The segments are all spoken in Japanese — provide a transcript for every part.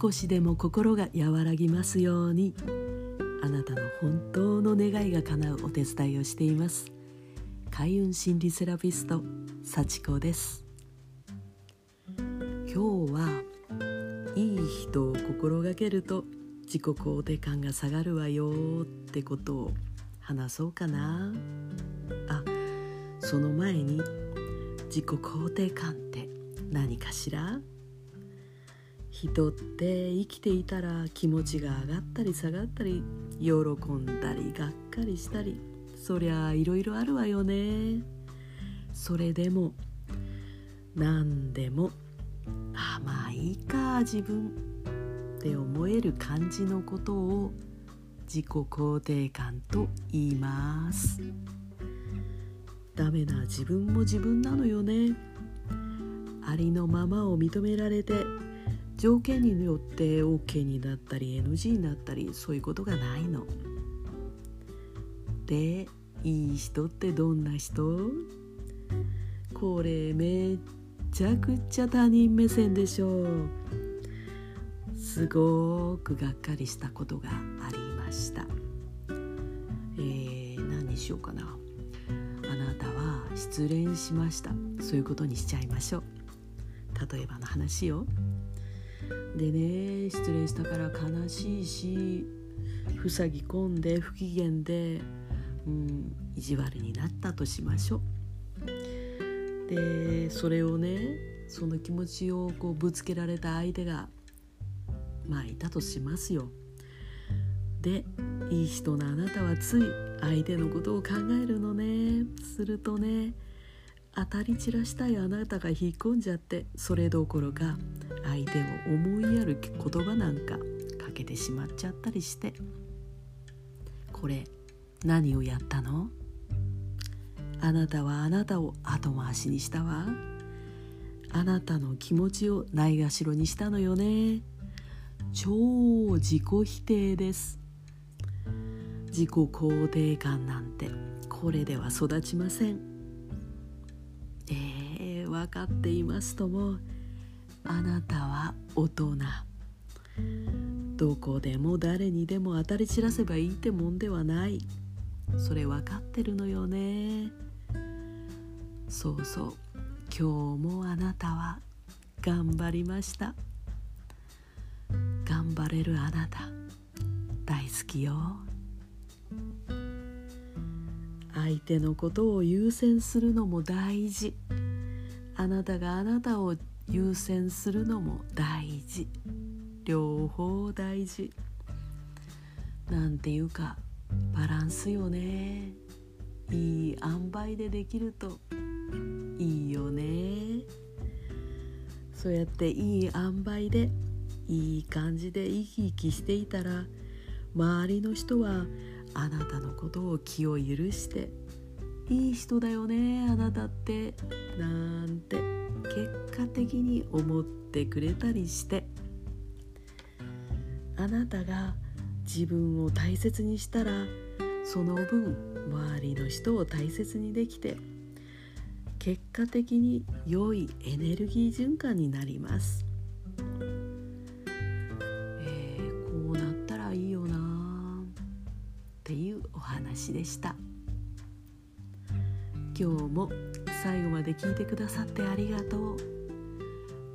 少しでも心が和らぎますように。あなたの本当の願いが叶うお手伝いをしています。開運心理セラピスト幸子です。今日はいい人を心がけると自己肯定感が下がるわよってことを話そうかな。あその前に自己肯定感って何かしら？人って生きていたら気持ちが上がったり下がったり喜んだりがっかりしたりそりゃいろいろあるわよね。それでも何でもあまあいいか自分って思える感じのことを自己肯定感と言います。ダメな自分も自分なのよね。ありのままを認められて条件によって OK になったり NG になったりそういうことがないの。でいい人ってどんな人？これめっちゃくちゃ他人目線でしょう。すごくがっかりしたことがありました。えー、何にしようかな。あなたは失恋しました。そういうことにしちゃいましょう。例えばの話よ。でね失恋したから悲しいし塞ぎ込んで不機嫌で、うん、意地悪になったとしましょう。でそれをねその気持ちをこうぶつけられた相手がまあいたとしますよ。でいい人のあなたはつい相手のことを考えるのねするとね当たり散らしたいあなたが引っ込んじゃってそれどころか相手を思いやる言葉なんかかけてしまっちゃったりして。これ何をやったの？あなたはあなたを後回しにしたわ。あなたの気持ちをないがしろにしたのよね。超自己否定です。自己肯定感なんてこれでは育ちません。えー、分かっていますとも。あなたは大人。どこでも誰にでも当たり散らせばいいってもんではない。それ分かってるのよね。そうそう。今日もあなたは頑張りました。頑張れるあなた。大好きよ。相手のことを優先するのも大事。あなたがあなたを優先するのも大事。両方大事。なんていうかバランスよね。いい塩梅でできると。いいよね。そうやっていい塩梅でいい感じで生き生きしていたら周りの人はあなたのことを気を許していい人だよねあなたって。なんて。結果的に思ってくれたりしてあなたが自分を大切にしたらその分周りの人を大切にできて結果的に良いエネルギー循環になります、えー、こうなったらいいよなっていうお話でした。今日も最後まで聞いてくださってありがとう。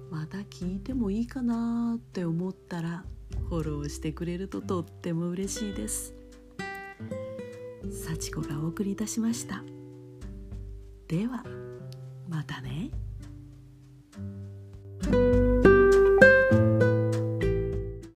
また聞いてもいいかなって思ったらフォローしてくれるととっても嬉しいです。幸子がお送りいたしました。ではまたね。